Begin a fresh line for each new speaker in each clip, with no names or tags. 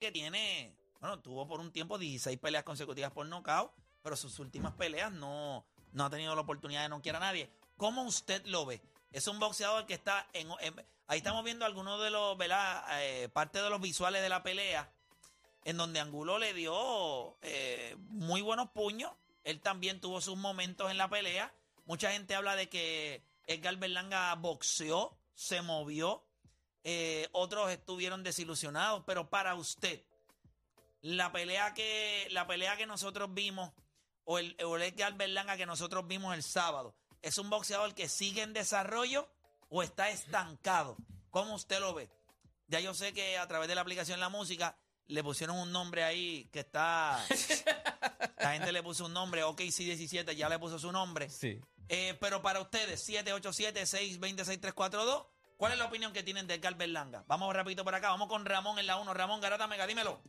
que tiene, bueno, tuvo por un tiempo 16 peleas consecutivas por nocaut, pero sus últimas peleas no, no ha tenido la oportunidad de no quiera a nadie. ¿Cómo usted lo ve? Es un boxeador que está en, ahí estamos viendo algunos de los, ¿verdad? Eh, parte de los visuales de la pelea, en donde Angulo le dio eh, muy buenos puños. Él también tuvo sus momentos en la pelea. Mucha gente habla de que Edgar Berlanga boxeó, se movió. Eh, otros estuvieron desilusionados, pero para usted, la pelea que, la pelea que nosotros vimos, o el, o el Edgar Berlanga que nosotros vimos el sábado, ¿es un boxeador que sigue en desarrollo o está estancado? ¿Cómo usted lo ve? Ya yo sé que a través de la aplicación La Música le pusieron un nombre ahí que está... la gente le puso un nombre, OKC17 ya le puso su nombre.
Sí.
Eh, pero para ustedes, 787-626-342, ¿cuál es la opinión que tienen de Edgar Berlanga? Vamos rapidito por acá, vamos con Ramón en la 1. Ramón Garata Mega, dímelo.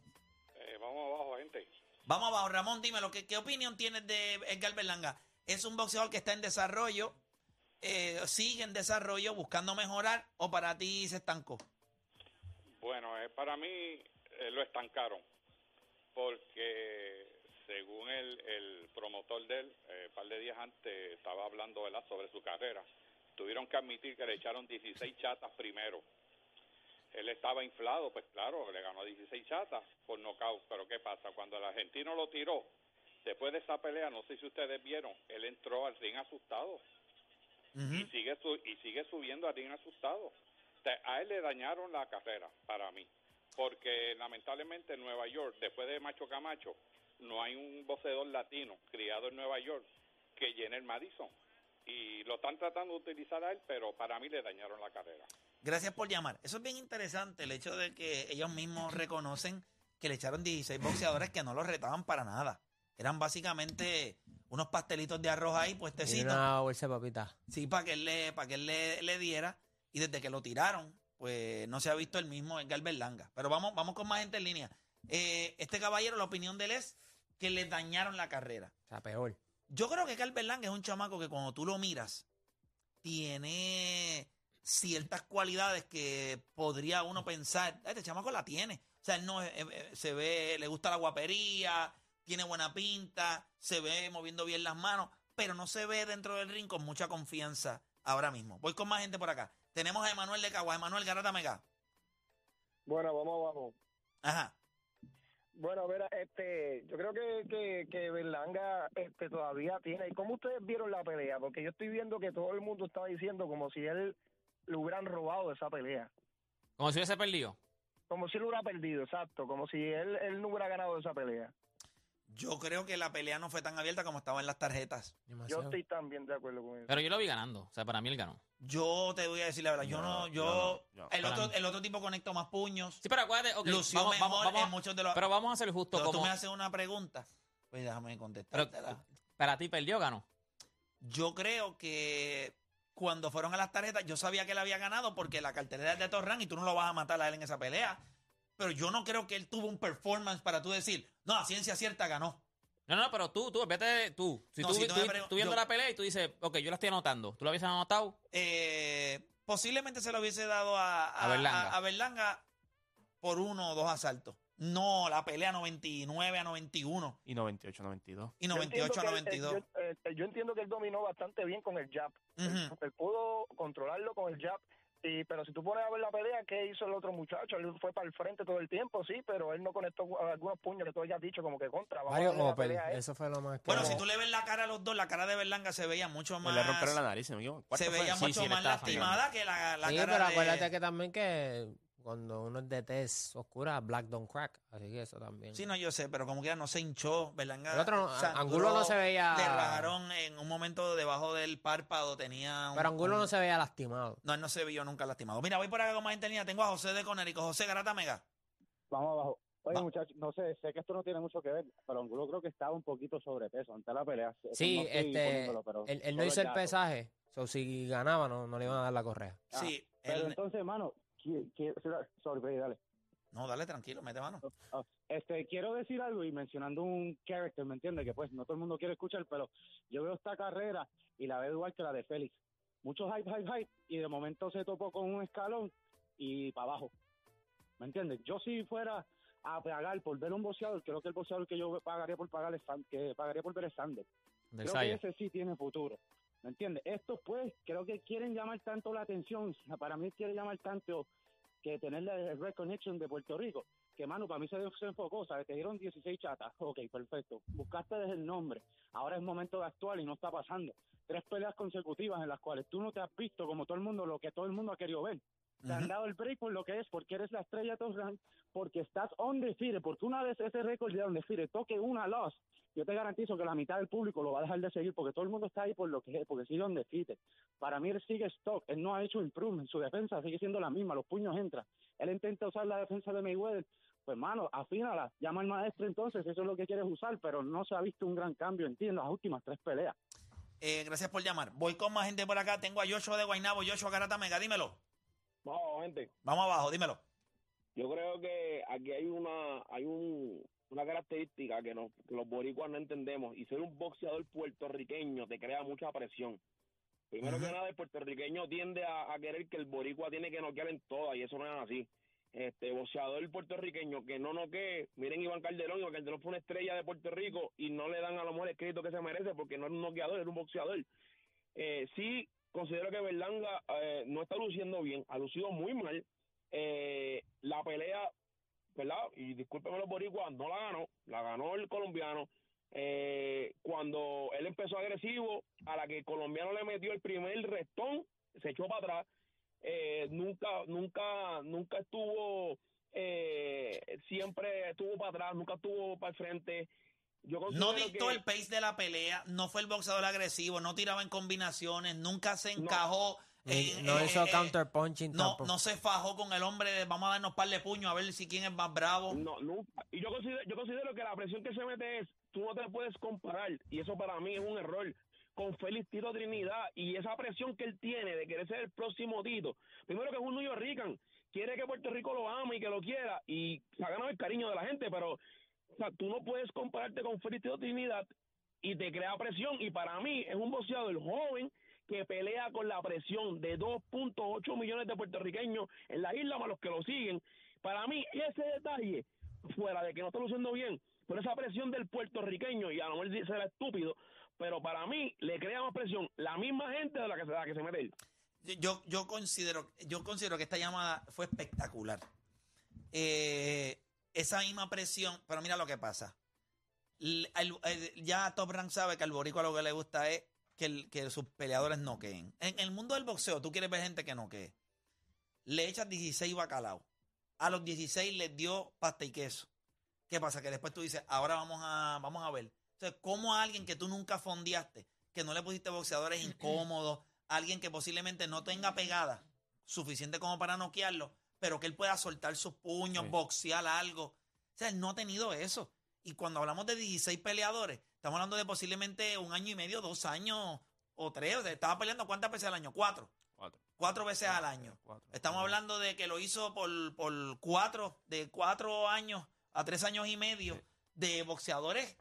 Eh, vamos abajo, gente.
Vamos abajo, Ramón, dímelo. ¿Qué, qué opinión tienes de Edgar Berlanga? ¿Es un boxeador que está en desarrollo, eh, sigue en desarrollo, buscando mejorar, o para ti se estancó?
Bueno, eh, para mí eh, lo estancaron, porque según el, el promotor de él, eh, un par de días antes estaba hablando ¿verdad? sobre su carrera, tuvieron que admitir que le echaron 16 chatas primero. Él estaba inflado, pues claro, le ganó 16 chatas por nocaut, pero ¿qué pasa? Cuando el argentino lo tiró, después de esa pelea, no sé si ustedes vieron, él entró al ring asustado. y sigue su- y sigue subiendo a ring asustado. A él le dañaron la carrera para mí, porque lamentablemente en Nueva York, después de Macho Camacho, no hay un boxeador latino criado en Nueva York que llene el Madison. Y lo están tratando de utilizar a él, pero para mí le dañaron la carrera.
Gracias por llamar. Eso es bien interesante, el hecho de que ellos mismos reconocen que le echaron 16 boxeadores que no los retaban para nada. Eran básicamente unos pastelitos de arroz ahí puestecitos.
una bolsa de papitas.
Sí, para que él, le, para que él le, le diera. Y desde que lo tiraron, pues no se ha visto el mismo Edgar Berlanga. Pero vamos, vamos con más gente en línea. Eh, este caballero, la opinión de él es que le dañaron la carrera.
O sea, peor.
Yo creo que Edgar Berlanga es un chamaco que cuando tú lo miras, tiene ciertas cualidades que podría uno pensar, este chamaco la tiene. O sea, él no eh, eh, se ve, le gusta la guapería, tiene buena pinta, se ve moviendo bien las manos, pero no se ve dentro del ring con mucha confianza ahora mismo. Voy con más gente por acá. Tenemos a Emanuel de Cagua, Emanuel Garata Mega.
Bueno, vamos abajo.
Ajá.
Bueno, mira, este, yo creo que, que, que Berlanga este, todavía tiene. ¿Y cómo ustedes vieron la pelea? Porque yo estoy viendo que todo el mundo estaba diciendo como si él le hubieran robado esa pelea.
Como si hubiese perdido.
Como si él hubiera perdido, exacto. Como si él, él no hubiera ganado esa pelea.
Yo creo que la pelea no fue tan abierta como estaba en las tarjetas.
Yo estoy también de acuerdo con eso.
Pero yo lo vi ganando. O sea, para mí él ganó.
Yo te voy a decir la verdad, yo no,
No,
yo,
no, no.
el
Para
otro,
mí.
el otro tipo conectó más puños.
Sí, pero acuérdate, ok,
lució
vamos,
mejor
vamos, vamos,
en muchos de los.
pero vamos a hacer justo
Pero tú
como...
me haces una pregunta. Pues déjame
Pero,
contestar.
para ti perdió o ganó.
Yo creo que cuando fueron a las tarjetas, yo sabía que él había ganado porque la cartelera es de Torran y tú no lo vas a matar a él en esa pelea. Pero yo no creo que él tuvo un performance para tú decir, no, a ciencia cierta ganó.
No, no, pero tú, tú, vete de tú. Si
No,
tú,
si tú
tú- tú viendo
yo-
la pelea y tú dices, ok, yo la estoy anotando. ¿Tú la habías anotado?
Eh, posiblemente se lo hubiese dado a,
A Berlanga.
a- a Berlanga por uno o dos asaltos. No la pelea 99 a 91
Y 98, 92.
y
Yo
98 a
entiendo que él-
92.
Yo, eh, yo entiendo que él dominó bastante bien con el jab. Él-
Ujú.
él pudo controlarlo con el jab. Y, pero si tú pones a ver la pelea, ¿qué hizo el otro muchacho? Él fue para el frente todo el tiempo, sí, pero él no conectó algunos puños que tú hayas dicho como que contra.
Mario Opel. Eso fue lo más.
Bueno,
que-
si tú le ves la cara a los dos, la cara de Berlanga se veía mucho más.
Le rompieron la nariz, ¿se
veía
Sí,
mucho
sí,
más lastimada que la, la
sí,
cara
pero
de...
acuérdate que también que cuando uno es de tez oscura, black don't crack. Así que eso también.
Sí, no, yo sé, pero como que ya no se hinchó, Berlanga.
El otro no,
sangró,
Angulo no se veía-
Le rajaron en un momento debajo del párpado, tenía un...
pero Angulo
un-
no se veía lastimado.
No, él no se vio nunca lastimado. Mira, voy por acá con más línea. Tengo a José de Conérico. José Garata Mega.
Vamos abajo. Oye,
Va.
muchachos, no sé, sé que esto no tiene mucho que ver, pero Angulo creo que estaba un poquito sobrepeso ante la pelea.
Sí,
no
este, él, él no hizo el pesaje. So, si ganaba, no, no le iban a dar la correa.
Ah,
sí,
Pero
él...
entonces, hermano, sorry, dale.
No, dale tranquilo, mete mano.
Ah, Este, quiero decir algo y mencionando un character, ¿me entiendes? Que pues no todo el mundo quiere escuchar, pero yo veo esta carrera y la veo igual que la de Félix. Mucho hype, hype, hype, y de momento se topó con un escalón y para abajo. ¿Me entiendes? Yo si fuera a pagar por ver un boxeador, creo que el boxeador que yo pagaría por pagar es que pagaría por ver es Sander. Creo que ese sí tiene futuro. ¿Me entiendes? Estos, pues, creo que quieren llamar tanto la atención. Para mí, quiere llamar tanto que tener el Red Connection de Puerto Rico. Que, mano, para mí se, se enfocó, ¿sabes? Te dieron 16 chatas. Ok, perfecto. Buscaste desde el nombre. Ahora es momento de actuar y no está pasando. Tres peleas consecutivas en las cuales tú no te has visto como todo el mundo, lo que todo el mundo ha querido ver. Te han dado el break por lo que es, porque eres la estrella de porque estás on defeated, porque una vez ese récord de on defeated toque una loss, yo te garantizo que la mitad del público lo va a dejar de seguir, porque todo el mundo está ahí por lo que es, porque sigue on defeated. Para mí él sigue stock, él no ha hecho improvement, su defensa sigue siendo la misma, los puños entran. Él intenta usar la defensa de Mayweather, pues mano, afínala, llama al maestro entonces, eso es lo que quieres usar, pero no se ha visto un gran cambio en ti en las últimas tres peleas.
Eh, gracias por llamar. Voy con más gente por acá. Tengo a Yocho de Guaynabo. Yocho Garata Mega, dímelo.
No, gente,
Vamos abajo, dímelo.
Yo creo que aquí hay una hay un, una característica que, nos, que los boricuas no entendemos y ser un boxeador puertorriqueño te crea mucha presión. Primero que nada, el puertorriqueño tiende a, a querer que el boricua tiene que noquear en todas y eso no es así. Este boxeador puertorriqueño que no noquee, miren Iván Calderón, Iván Calderón fue una estrella de Puerto Rico y no le dan a lo mejor el crédito que se merece porque no era un noqueador, era un boxeador. Eh, sí, considero que Berlanga eh, no está luciendo bien, ha lucido muy mal. Eh, la pelea, ¿verdad? Y discúlpeme los boricuas, no la ganó, la ganó el colombiano. Eh, cuando él empezó agresivo, a la que el colombiano le metió el primer restón, se echó para atrás. Eh, nunca, nunca, nunca estuvo, eh, siempre estuvo para atrás, nunca estuvo para el frente. Yo
No dictó
que-
el pace de la pelea, no fue el boxeador agresivo, no tiraba en combinaciones, nunca se encajó. En-
no
eh,
hizo
eh,
counterpunching
no,
tampoco.
no se fajó con el hombre de vamos a darnos par de puños a ver si quién es más bravo.
No, nunca. Y yo considero, yo considero que la presión que se mete es, tú no te puedes comparar, y eso para mí es un error, con Félix Tito Trinidad, y esa presión que él tiene de querer ser el próximo Tito. Primero que es un New Rican, quiere que Puerto Rico lo ame y que lo quiera, y se ha ganado el cariño de la gente, pero o sea, tú no puedes compararte con Félix Tito Trinidad y te crea presión, y para mí es un boxeador joven que pelea con la presión de 2.8 millones de puertorriqueños en la isla más los que lo siguen. Para mí, ese detalle, fuera de que no está luciendo bien, por esa presión del puertorriqueño, y a lo mejor será estúpido, pero para mí le crea más presión la misma gente de la que se, la que se mete.
Yo, yo considero, yo considero que esta llamada fue espectacular. Eh, esa misma presión, pero mira lo que pasa. Ya Top Rank sabe que al boricua lo que le gusta es que, el- que sus peleadores noqueen. En el mundo del boxeo, tú quieres ver gente que noquee. Le echas 16 bacalao. A los 16 les dio pasta y queso. ¿Qué pasa? Que después tú dices, ahora vamos a, vamos a ver. Entonces, ¿cómo a alguien que tú nunca fondeaste, que no le pusiste boxeadores incómodos, alguien que posiblemente no tenga pegada suficiente como para noquearlo, pero que él pueda soltar sus puños,
Sí.
boxear algo? O sea, él no ha tenido eso. Y cuando hablamos de 16 peleadores, estamos hablando de posiblemente un año y medio, dos años o tres. O sea, estaba peleando cuántas veces al año? Cuatro.
Cuatro.
Cuatro veces al año.
Cuatro.
Estamos hablando de que lo hizo por, por cuatro, de cuatro años a tres años y medio, de boxeadores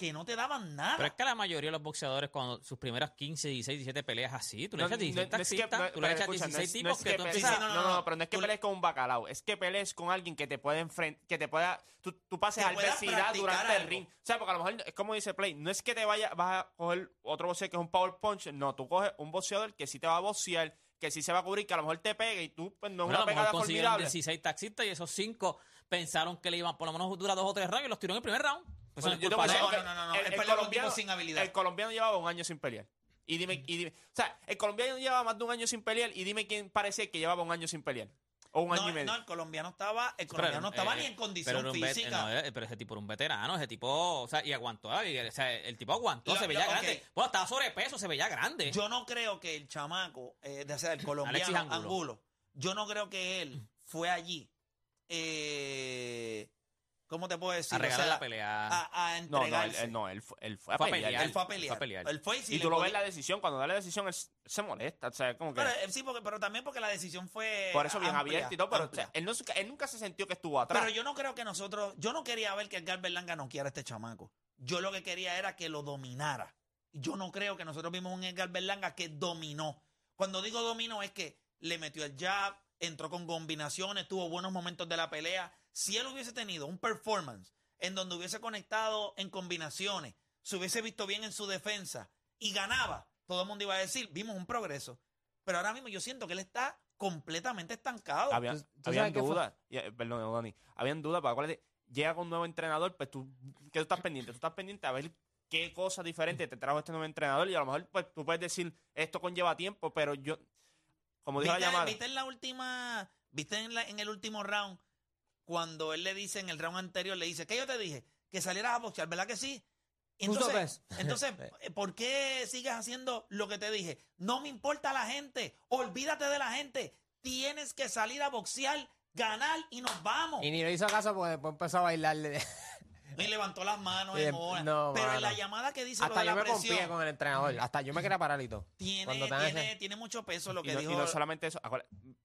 que no te daban nada.
Pero es que la mayoría de los boxeadores, cuando sus primeras 15, 16, 17 peleas así, tú le
No,
echas
no,
16
no es que-
taxistas, tú le
pero
echas
escucha, no
16
es- no
tipos que tú
no,
no, pero no es que pelees con un bacalao, es que pelees con alguien que te pueda enfrentar, que te pueda, tú, tú pases adversidad durante el ring. O sea, porque a lo mejor es como dice Play, no es que te vaya, vas a coger otro boxeador que es un power punch, no, tú coges un boxeador que sí te va a boxear, que sí se va a cubrir, que a lo mejor te pegue y tú, pues no es
Bueno,
una pegada formidable.
16 taxistas y esos 5 pensaron que le iban por lo menos dura dos o tres rounds y los tiró en el primer round. Eso
Bueno,
no es
yo te
culpa
voy a
de
decir,
él.
No, no, no, no,
el- el colombiano-
tipos sin habilidad.
El colombiano llevaba un año sin pelear. Y dime, y dime, o sea, el colombiano llevaba más de un año sin pelear y dime quién parecía que llevaba un año sin pelear. O un año
no,
y medio.
no, el colombiano estaba, el
Pero,
colombiano no estaba
eh,
ni en condición
vet-
física.
no, eh, pero ese tipo era un veterano, ese tipo, o sea, y aguantó, eh, o sea, el tipo aguantó,
Lo-
se veía
lo-
grande. Bueno, estaba sobrepeso, se veía grande.
Yo no creo que el chamaco, eh, de ser el
Alexis
colombiano
Angulo.
Angulo. yo no creo que él fue allí. Eh, ¿Cómo te puedo decir?
a regalar
O sea,
la pelea.
A, a
no, no, él, no, él, fue- él fue a
Fue a
pelear.
pelear.
Él fue a
Él fue
pelear.
a pelear.
Él fue y, si
Y
le
tú lo ves la decisión, cuando da la decisión, él se molesta. O sea, como que.
Pero, eh, sí, porque, pero también porque la decisión fue.
por eso bien
amplia,
abierto y todo, pero o sea, él, no, él nunca se sintió que estuvo atrás.
Pero yo no creo que nosotros. Yo no quería ver que Edgar Berlanga no quiera a este chamaco. Yo lo que quería era que lo dominara. Yo no creo que nosotros vimos un Edgar Berlanga que dominó. Cuando digo dominó es que le metió el jab, entró con combinaciones, tuvo buenos momentos de la pelea, Si él hubiese tenido un performance en donde hubiese conectado en combinaciones, se hubiese visto bien en su defensa y ganaba, todo el mundo iba a decir, vimos un progreso. Pero ahora mismo yo siento que él está completamente estancado.
Había,
¿Tú- tú
habían dudas. eh, Perdón, Dani. Habían dudas, pero acuérdate, llega con un nuevo entrenador, pues tú, ¿qué tú estás pendiente? Tú estás pendiente a ver qué cosas diferentes te trajo este nuevo entrenador y a lo mejor pues, tú puedes decir, esto conlleva tiempo, pero yo, como dijo la
¿Viste,
llamada,
viste en la última, viste en, la- en el último round, cuando él le dice, en el round anterior, le dice, ¿qué yo te dije? Que salieras a boxear, ¿verdad que sí? Entonces,
ves.
entonces eh, ¿por qué sigues haciendo lo que te dije? No me importa la gente, olvídate de la gente, tienes que salir a boxear, ganar y nos vamos.
Y ni le hizo caso porque después empezó a bailarle.
Y levantó las manos
Y
en
de-
una.
no,
Pero en la llamada que dice lo
Hasta
de
yo
la
me confié con el entrenador. Hasta yo me quería parar y todo.
tiene,
ese-
mucho peso lo
y
que
no, y
dijo
no solamente eso,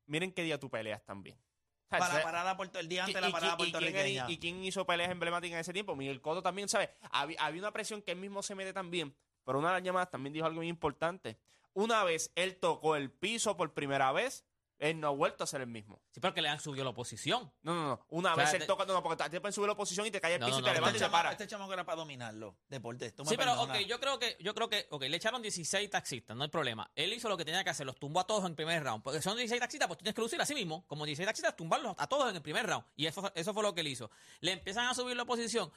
miren qué día tú peleas también.
Para la parada puerto, el día antes de la parada puertorriqueña.
¿Y quién hizo peleas emblemáticas en ese tiempo? Miguel Cotto también, ¿sabes? Había, había una presión que él mismo se mete también, pero una de las llamadas también dijo algo muy importante. Una vez él tocó el piso por primera vez, él no ha vuelto a ser el mismo.
Sí, porque le han subido la oposición.
No, no, no. Una
O sea,
vez él
te-
toca, no, no, porque te pueden subir la oposición y te cae el
No,
piso
no,
y te
no,
levantas
este,
y te paras.
este chamaco era para dominarlo. Deportes. Tú me
Sí, pero ok, yo creo que, yo creo que, ok, le echaron 16 taxistas, no hay problema. Él hizo lo que tenía que hacer, los tumbó a todos en el primer round. Porque son 16 taxistas, pues tú tienes que lucir así mismo, como 16 taxistas, tumbarlos a todos en el primer round. Y eso, eso fue lo que él hizo. Le empiezan a subir la oposición.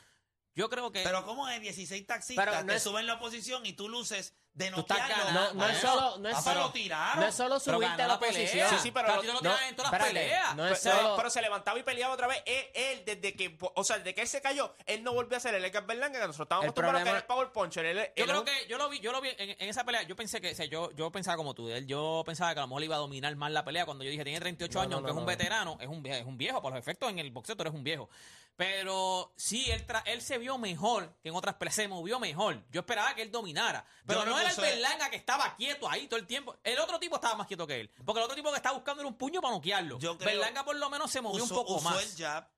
Yo creo que.
Pero ¿cómo es 16 taxistas
Pero no
te
es-
suben la oposición y tú luces de.
No, no es
Ah,
solo, no es
Ah,
solo, no es solo subirte a la posición.
Sí, sí, pero lo-
no en todas las
espérate,
peleas.
no
Pero,
es solo,
pero se levantaba y peleaba otra vez. Él, él, desde que, o sea, desde que él se cayó, él no volvió a ser el Edgar Berlanga que nosotros estábamos acostumbrados a que era el Power Puncher. Él, él
Yo creo que yo lo vi, yo lo vi en, en esa pelea. Yo pensé que, o sea, yo, yo pensaba como tú. Él, yo pensaba que a lo mejor iba a dominar más la pelea. Cuando yo dije tiene 38
No,
años,
no,
aunque es un
no.
veterano, es un, vie- es un viejo. Por los efectos en el boxeo, tú eres un viejo. Pero sí, él, tra- él se vio mejor que en otras peleas. Se movió mejor. Yo esperaba que él dominara. Pero no era
es-
Berlanga que estaba quieto ahí todo el tiempo. El otro tipo estaba más quieto que él. Porque el otro tipo que estaba buscando era un puño para noquearlo.
Yo creo-
Berlanga por lo menos se movió
usó,
un poco
usó
más.
el jab,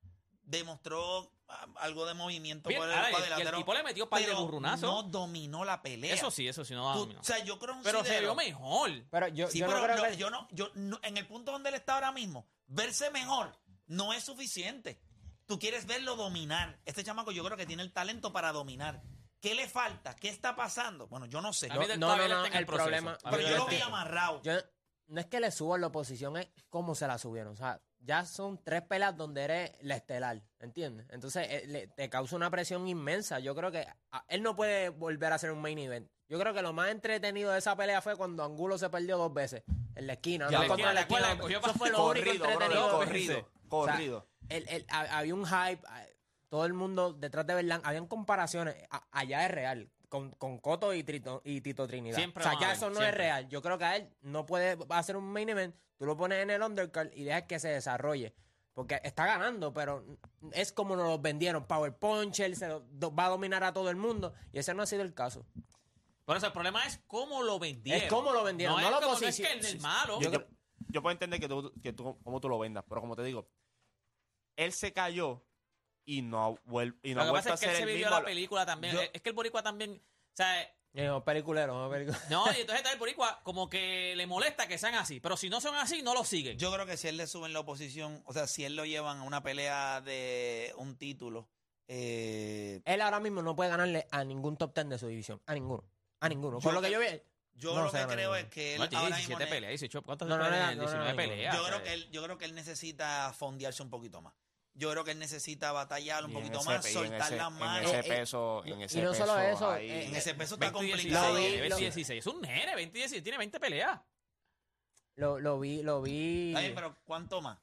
demostró ah, algo de movimiento
Bien,
por el
ahora, y el- y el
cuadrilátero.
tipo le metió par de
pero
burrunazos.
No dominó la pelea.
Eso sí, eso sí, no
Tú-
dominó.
o sea, yo creo
Pero se vio mejor.
pero yo,
Sí,
yo
pero
no creo
yo,
que...
yo no, yo no- en el punto donde él está ahora mismo, verse mejor no es suficiente. Tú quieres verlo dominar. Este chamaco yo creo que tiene el talento para dominar. ¿Qué le falta? ¿Qué está pasando? Bueno, yo no sé.
A mí
no, no, no, el
proceso.
problema-
pero
yo
yo lo vi amarrado.
Yo- no es que le suban la oposición, es cómo se la subieron. O sea, ya son tres peleas donde eres la estelar, ¿entiendes? Entonces eh, le- te causa una presión inmensa. Yo creo que ah, él no puede volver a hacer un main event. Yo creo que lo más entretenido de esa pelea fue cuando Angulo se perdió dos veces en la esquina.
Ya,
no
la
contra
esquina,
la esquina. Eso fue lo único
corrido, bro,
entretenido.
bro,
corrido,
O sea,
corrido.
el- el- ha- había un hype, todo el mundo detrás de Berlán, habían comparaciones, a- allá es real, con, con Coto y, Trito- y Tito Trinidad.
Siempre
o sea, ya eso no
siempre.
es real. Yo creo que a él no puede hacer un main event, tú lo pones en el undercard y dejas que se desarrolle. Porque está ganando, pero es como nos lo vendieron. Power Puncher, se lo- do- va a dominar a todo el mundo. Y ese no ha sido el caso.
Por eso el problema es cómo lo vendieron.
Es cómo lo vendieron, no
es
la
como- es que él es malo.
Yo, yo- yo puedo entender que tú, que tú, cómo tú lo vendas, pero como te digo, él se cayó y no ha, vuel- y no
lo
ha
que
vuelto
pasa
a
es que
ser
él se
el
vivió
mismo.
la película también.
Yo-
es que el boricua también... O sea,
Eh, vamos peliculero, vamos peliculero.
no, y entonces está el boricua como que le molesta que sean así. Pero si no son así, no lo siguen.
Yo creo que si él le suben la oposición, o sea, si él lo llevan a una pelea de un título, eh,
Él ahora mismo no puede ganarle a ningún top ten de su división. A ninguno. A ninguno.
Yo
Por lo que
que-
yo vi.
yo
No
lo
se
que creo es que él
No,
ahora mismo
17
ne-
peleas, 18. ¿Cuántas
No, no,
peleas?
no, no, no,
19
no,
peleas.
Yo creo que él, yo creo que él necesita fondearse un poquito más. Yo creo que él necesita batallar un
Y en
poquito
ese-
más,
y en
soltar
ese-
las
En
manos.
ese
Eh, eh,
peso,
y-
en
y
ese
no solo
peso
eso,
ahí-
en ese peso está
20 y
complicado.
16,
Lo vi-
20 y
lo-
16. Es un nene, 20 y 16. Tiene 20 peleas.
Lo, lo vi, lo vi.
Está bien, pero ¿cuánto más?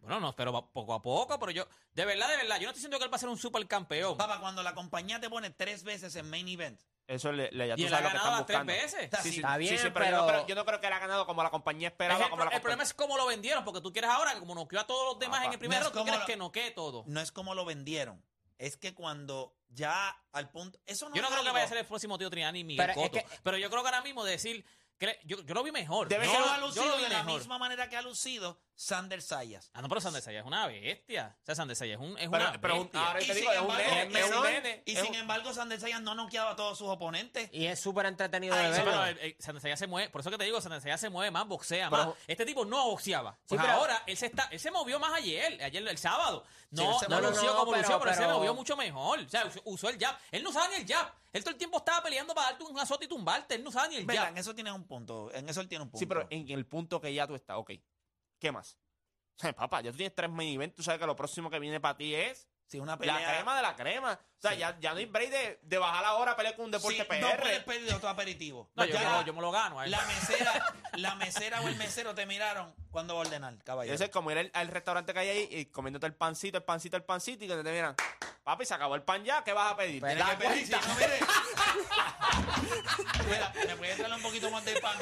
Bueno, no, pero poco a poco. Pero yo, de verdad, de verdad, yo no estoy diciendo que él va a ser un supercampeón.
Papá, cuando la compañía te pone tres veces en main event,
Eso le, le- ya tú
Y él ha
sabes lo que
ganado
están
las tres
buscando.
veces.
Está
Sí, sí,
Está
sí,
bien,
sí, pero, yo, no creo, yo no creo que él ha ganado como la compañía
Es
esperaba.
el,
como la
el problema es cómo lo vendieron, porque tú quieres ahora, que como noqueó a todos los demás
Papá,
en el primer
no es
round, tú
como
quieres
lo-
que noquee todo.
no es como lo vendieron. Es que cuando ya al punto. Eso no
Yo no
es
creo que
algo-
vaya a ser el próximo tío Triani ni Miguel
Pero es
Cotto.
que-
pero yo creo que ahora mismo decir. que yo, yo lo vi mejor.
Debe
yo,
ser-
ha
yo
lucido
lo vi
de la
mejor.
misma manera que ha lucido Sander Sayas.
Ah, no, pero Sander Sayas es una bestia. O sea, Sander Sayas es, un, es
Pero-
una
pero
bestia.
ahora te digo, es un
embargo,
nene,
es
es un
menor,
nene,
y sin
un-
embargo, Sander Sayas no ha noqueado a todos sus oponentes.
Y es súper entretenido
Ay,
de
pero eh, eh, Sander Sayas se mueve, por eso que te digo, Sander Sayas se mueve más, boxea
Pero-
más. Este tipo no boxeaba.
Sí, pero-
ahora él se está, él se movió más ayer, ayer el sábado. No,
Sí,
no,
movió.
lució
No, no,
como
pero-
lució, pero, él se movió mucho mejor. O sea, usó, usó el jab. Él no usaba ni el jab. Él todo el tiempo estaba peleando para darte un azote y tumbarte. Él no usaba ni el jab.
en eso tienes un punto. En eso él tiene un punto.
Sí, pero en el punto que ya tú estás, ok. ¿Qué más? Papá, ya tú tienes tres main events, tú sabes que lo próximo que viene para ti es
si una pelea...
la crema de la crema. O sea,
Sí.
ya, ya no hay break de, de bajar ahora a pelear con un deporte
Sí,
PR.
no puedes pedir otro aperitivo.
No, yo,
Ya
me lo- yo me lo gano. él.
la mesera, la mesera o el mesero te miraron cuando va a ordenar, caballero.
eso es como ir al, al restaurante que hay ahí y comiéndote el pancito, el pancito, el pancito y que te miran, papi, se acabó el pan ya, ¿qué vas a pedir?
Pero
¿Te das
Hay que pedir, si no, mire. Mira, ¿me puedes darle un poquito más de pan?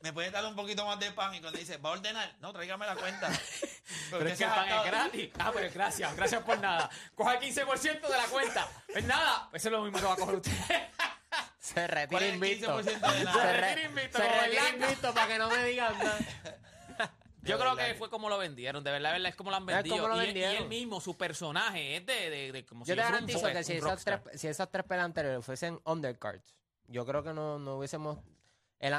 ¿Me puedes darle un poquito más de pan? Y cuando dice, ¿va a ordenar? No, tráigame la cuenta.
Pero es que el pan es gratis. Ah, pero gracias, gracias por nada. Coja el 15% de la cuenta. Pues nada, eso es lo mismo que va a coger usted.
Se
¿Cuál
retira invicto.
15% de
Se,
retira invicto,
se retira invicto para que no me digan nada.
Yo
De
creo
verdad
que fue como lo vendieron, de verdad, de verdad es como lo han vendido.
lo
y, él-
vendieron.
y él mismo, su personaje es de, de, de como si
Yo te
fuera un
garantizo que si esas, tres, si esas tres peleas anteriores fuesen undercards, yo creo que no, no hubiésemos... el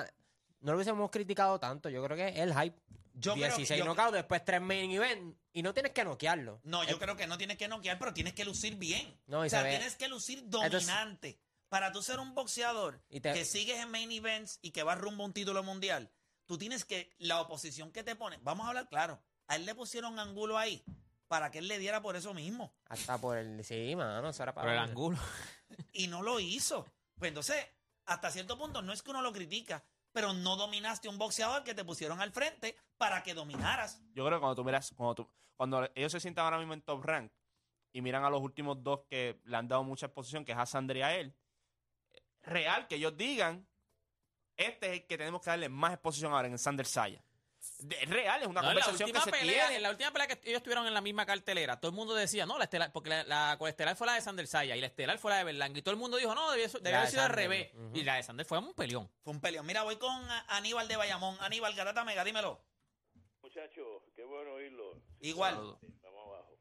no lo hubiésemos criticado tanto. Yo creo que es el hype.
Yo creo que-
16
yo-
knockouts, después tres main event. Y no tienes que noquearlo.
No, yo
Eh,
creo que no tienes que noquear, pero tienes que lucir bien.
No,
o sea,
se
tienes que lucir dominante. Para tú ser un boxeador
Y te-
que sigues en main events y que vas rumbo a un título mundial, tú tienes que, la oposición que te pone, vamos a hablar claro, a él le pusieron ángulo ahí para que él le diera por eso mismo.
Hasta por el... Sí, mano, eso era para...
Por el ángulo.
Y no lo hizo. Pues entonces, hasta cierto punto, no es que uno lo critica, pero no dominaste un boxeador que te pusieron al frente para que dominaras.
Yo creo que cuando tú miras, cuando, ellos se sientan ahora mismo en top rank y miran a los últimos dos que le han dado mucha exposición, que es a Sander y a él, real que ellos digan, este es el que tenemos que darle más exposición ahora en Sander Saya. De- Es real, es una
No, en la
conversación que
última
se
pelea,
tiene.
en la última pelea que ellos estuvieron en la misma cartelera, todo el mundo decía, no, la estelar, porque la, la coestelar fue la de Sander Saya y la estelar fue la de Berlanga. Y todo el mundo dijo, no, debió, haber
de
sido al revés. Y la de Sander fue un peleón.
Fue un peleón. Mira, voy con Aníbal de Bayamón. Aníbal, Garata Mega, dímelo.
Muchachos, qué bueno oírlo.
Igual.
Saludos.
Vamos abajo.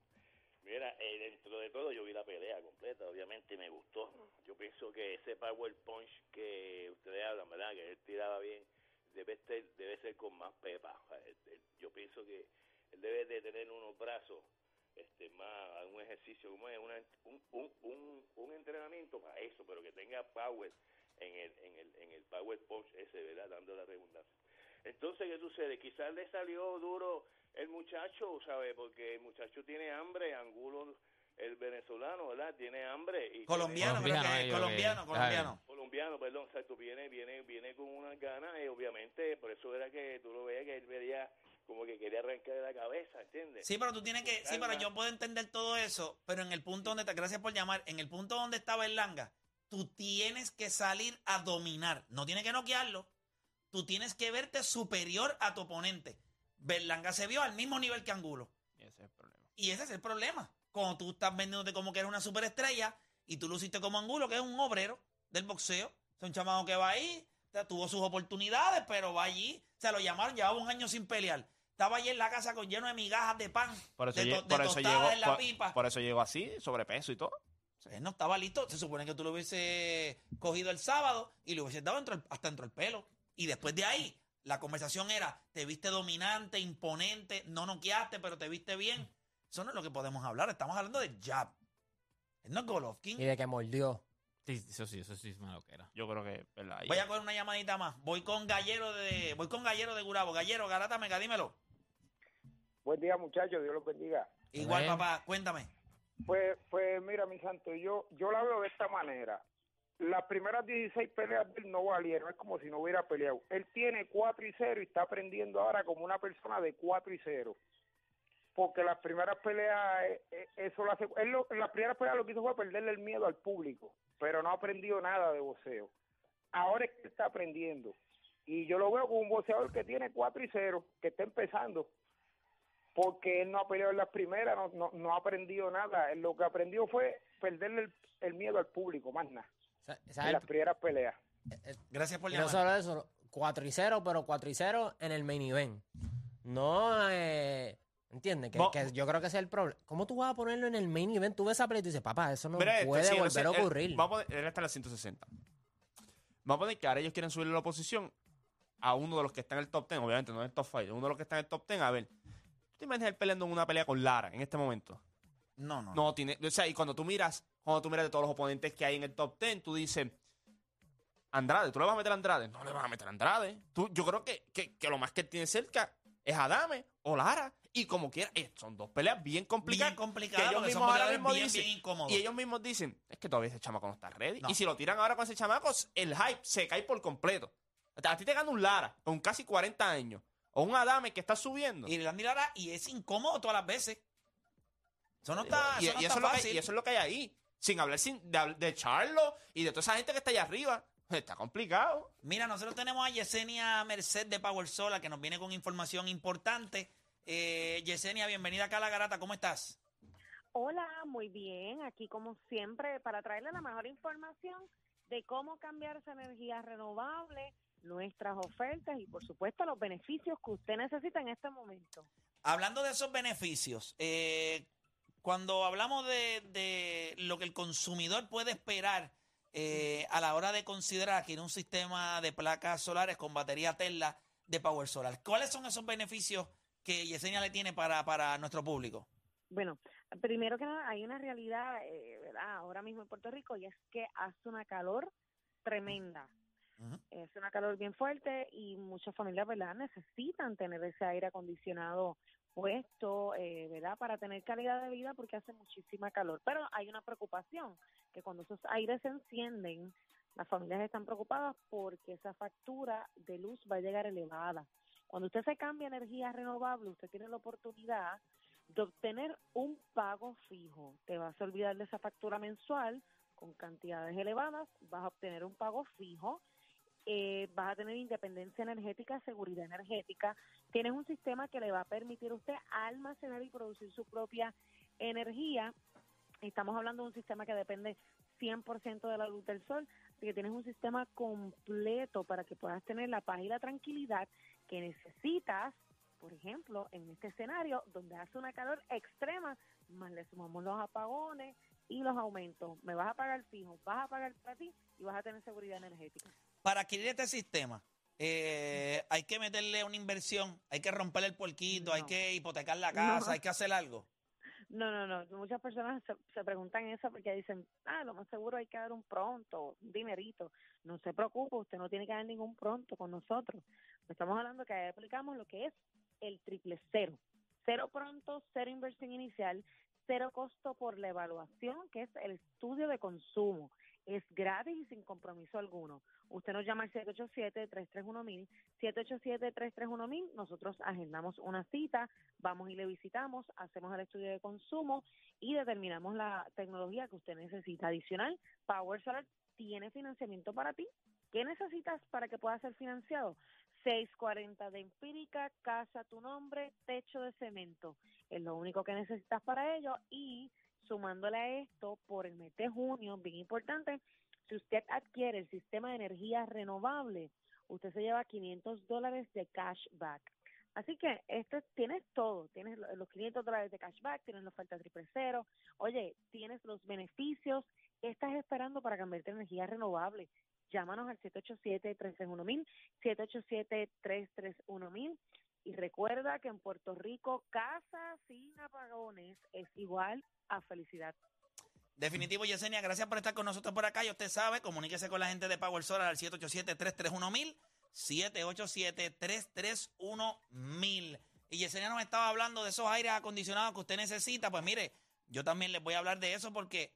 Mira, eh, dentro de todo yo vi la pelea completa, obviamente me gustó. Yo pienso que ese power punch que ustedes hablan, ¿verdad? Que él tiraba bien, debe ser, debe ser con más pepa. Él- Yo pienso que él debe de tener unos brazos, este, más, un ejercicio, como es, una, un, un, un, un entrenamiento para eso, pero que tenga power en el, en el, en el power punch ese, ¿verdad? Dando la redundancia. Entonces, ¿qué sucede? Quizás le salió duro el muchacho, ¿sabe? Porque el muchacho tiene hambre, Angulo, el venezolano, ¿verdad? Tiene hambre. Y
Colombiano,
Colombiano,
creo que Colombiano,
que-
colombiano.
tiene- colombiano, perdón, exacto, viene, viene, viene con unas ganas y obviamente por eso era que tú lo veías que él veía como que quería arrancar de la cabeza, ¿entiendes?
Sí, pero tú tienes que. Sí, pero yo puedo entender todo eso, pero en el punto donde está. Gracias por llamar. En el punto donde está Berlanga, tú tienes que salir a dominar. No tienes que noquearlo. Tú tienes que verte superior a tu oponente. Berlanga se vio al mismo nivel que Angulo.
Y ese es el problema.
Y ese es el problema. Cuando tú estás vendiéndote como que eres una superestrella y tú luciste como Angulo, que es un obrero del boxeo. Es un chamaco que va ahí, tuvo sus oportunidades, pero va allí. Se lo llamaron, llevaba un año sin pelear. Estaba allí en la casa con lleno de migajas de pan,
Por eso,
de, to- de
por eso
tostadas
llegó,
en la
por,
pipa.
por eso llegó así, sobrepeso y todo.
Él no estaba listo. Se supone que tú lo hubiese cogido el sábado y le hubiese dado hasta dentro el pelo. Y después de ahí, la conversación era, te viste dominante, imponente, no noqueaste, pero te viste bien. Eso no es lo que podemos hablar. Estamos hablando de jab. Él no es Golovkin.
Y de que mordió.
Sí, eso sí, eso sí es una loquera.
Yo creo que, ¿verdad?
Voy a coger una llamadita más. Voy con Gallero de, voy con Gallero de Gurabo. Gallero, Garata Mega, dímelo.
Buen día, muchachos. Dios los bendiga.
Igual, papá, cuéntame.
Pues, pues mira, mi santo, yo, yo la veo de esta manera. Las primeras 16 peleas de él no valieron, es como si no hubiera peleado. Él tiene 4 y 0 y está aprendiendo ahora como una persona de 4 y 0. Porque las primeras peleas, eh, eh, eso lo hace. Él lo- en las primeras peleas lo que hizo fue perderle el miedo al público, pero no ha aprendido nada de boxeo. Ahora es que está aprendiendo. Y yo lo veo como un boxeador que tiene 4 y 0, que está empezando porque él no ha peleado en las primeras, no, no, no ha aprendido nada. Él Lo que aprendió fue perderle el, el miedo al público, más nada, en las primeras peleas.
Gracias por
Y no solo eso, 4 y 0, pero 4 y 0 en el main event. No, eh, ¿entiendes? Que,
Bo-
que yo creo que ese es el problema. ¿Cómo tú vas a ponerlo en el main event? Tú ves esa pelea y tú dices, papá, eso no
Mira esto,
puede
sí,
volver
sé,
a
él-
ocurrir.
Vamos a poner, él está en la 160. Vamos a poner que ahora ellos quieren subirle la oposición a uno de los que está en el top 10, obviamente, no en el top 5, uno de los que está en el top 10. A ver, ¿tú te imaginas él peleando en una pelea con Lara en este momento?
No, no.
No, tiene, o sea, y cuando tú miras, cuando tú miras de todos los oponentes que hay en el top 10, tú dices, Andrade, ¿tú le vas a meter a Andrade? No le vas a meter a Andrade. Tú, yo creo que, que, que lo más que él tiene cerca es Adame o Lara. Y como quiera, eh, son dos peleas bien complicadas.
Bien complicadas,
ellos mismos ahora
peleadores
mismo
bien,
dicen,
bien incómodos.
Y ellos mismos dicen, es que todavía ese chamaco no está ready.
No.
Y si lo tiran ahora con ese chamaco, el hype se cae por completo. A ti te gana un Lara con casi 40 años. O un Adame que está subiendo.
Y Randy Lara, y es incómodo todas las veces. Eso no está,
y,
eso no
y
está
eso es lo que,
fácil.
y eso es lo que hay ahí. Sin hablar sin, de, de Charlo y de toda esa gente que está allá arriba. Está complicado.
Mira, nosotros tenemos a Yesenia Merced de Power Solar que nos viene con información importante. Eh, Yesenia, bienvenida acá a La Garata, ¿cómo estás?
Hola, muy bien. Aquí como siempre para traerle la mejor información de cómo cambiar esa energía renovable, nuestras ofertas y por supuesto los beneficios que usted necesita en este momento.
Hablando de esos beneficios, eh, cuando hablamos de, de lo que el consumidor puede esperar eh, a la hora de considerar adquirir un sistema de placas solares con batería Tesla de Power Solar, ¿cuáles son esos beneficios que Yesenia le tiene para, para nuestro público?
Bueno, primero que nada hay una realidad, eh, ¿verdad? Ahora mismo en Puerto Rico y es que hace una calor tremenda. Es una calor bien fuerte y muchas familias, ¿verdad? Necesitan tener ese aire acondicionado puesto, eh, ¿verdad? Para tener calidad de vida porque hace muchísima calor. Pero hay una preocupación, que cuando esos aires se encienden, las familias están preocupadas porque esa factura de luz va a llegar elevada. Cuando usted se cambia a energía renovable, usted tiene la oportunidad de obtener un pago fijo. Te vas a olvidar de esa factura mensual con cantidades elevadas, vas a obtener un pago fijo, eh, vas a tener independencia energética, seguridad energética, tienes un sistema que le va a permitir a usted almacenar y producir su propia energía. Estamos hablando de un sistema que depende 100% de la luz del sol, así que tienes un sistema completo para que puedas tener la paz y la tranquilidad que necesitas, por ejemplo, en este escenario donde hace una calor extrema, más le sumamos los apagones y los aumentos. Me vas a pagar fijo, vas a pagar para ti y vas a tener seguridad energética.
Para adquirir este sistema, eh, hay que meterle una inversión, hay que romper el puerquito, hay
No.
que hipotecar la casa,
No.
hay que hacer algo.
No, no, no. Muchas personas se, se preguntan eso porque dicen, ah, lo más seguro hay que dar un pronto, un dinerito. No se preocupe, usted no tiene que dar ningún pronto con nosotros. Estamos hablando que ahí aplicamos lo que es el triple cero. Cero pronto, cero inversión inicial, cero costo por la evaluación, que es el estudio de consumo. Es gratis y sin compromiso alguno. Usted nos llama al 787-331-1000, 787-331-1000, nosotros agendamos una cita, vamos y le visitamos, hacemos el estudio de consumo y determinamos la tecnología que usted necesita. Adicional, Power Solar tiene financiamiento para ti. ¿Qué necesitas para que pueda ser financiado? 640 de empírica, casa tu nombre, techo de cemento. Es lo único que necesitas para ello y sumándole a esto, por el mes de junio, bien importante, si usted adquiere el sistema de energía renovable, usted se lleva 500 dólares de cashback. Así que este tienes todo, tienes lo- los 500 dólares de cashback, tienes la oferta triple cero, oye, tienes los beneficios, ¿qué estás esperando para cambiarte a energía renovable? Llámanos al 787-331-1000, 787-331-1000 y recuerda que en Puerto Rico casa sin apagones es igual a felicidad.
Definitivo, Yesenia, gracias por estar con nosotros por acá. Y usted sabe, comuníquese con la gente de Power Solar al 787-331-1000, 787-331-1000. Y Yesenia nos estaba hablando de esos aires acondicionados que usted necesita. Pues mire, yo también les voy a hablar de eso porque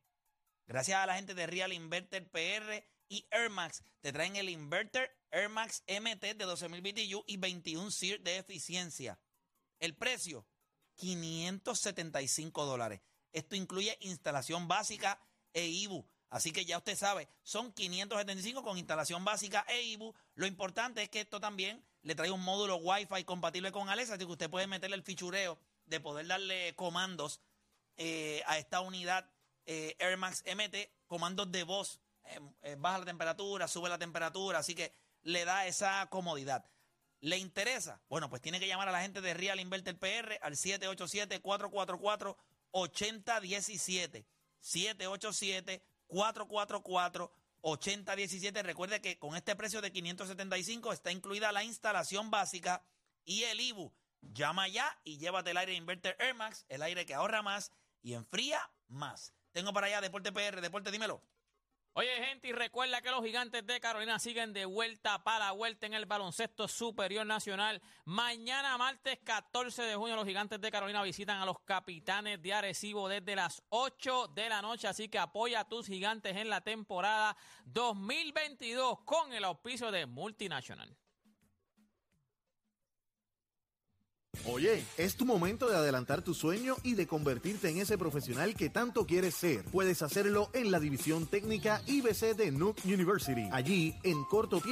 gracias a la gente de Real Inverter PR y Airmax, te traen el inverter Airmax MT de 12.000 BTU y 21 SEER de eficiencia. El precio, 575 dólares. Esto incluye instalación básica e IBU. Así que ya usted sabe, son 575 con instalación básica e IBU. Lo importante es que esto también le trae un módulo Wi-Fi compatible con Alexa, así que usted puede meterle el fichureo de poder darle comandos eh, a esta unidad eh, Air Max MT, comandos de voz. Eh, eh, baja la temperatura, sube la temperatura, así que le da esa comodidad. ¿Le interesa? Bueno, pues tiene que llamar a la gente de Real Inverter PR al 787-444-8017. 787-444-8017. Recuerde que con este precio de 575 está incluida la instalación básica y el IBU. Llama ya y llévate el aire Inverter Air Max, el aire que ahorra más y enfría más. Tengo para allá Deporte PR, Deporte, dímelo.
Oye, gente, y recuerda que los gigantes de Carolina siguen de vuelta para la vuelta en el baloncesto superior nacional. Mañana, martes 14 de junio, los gigantes de Carolina visitan a los capitanes de Arecibo desde las 8 de la noche. Así que apoya a tus gigantes en la temporada 2022 con el auspicio de Multinational.
Oye, es tu momento de adelantar tu sueño y de convertirte en ese profesional que tanto quieres ser. Puedes hacerlo en la división técnica IBC de Nuke University. Allí, en corto tiempo,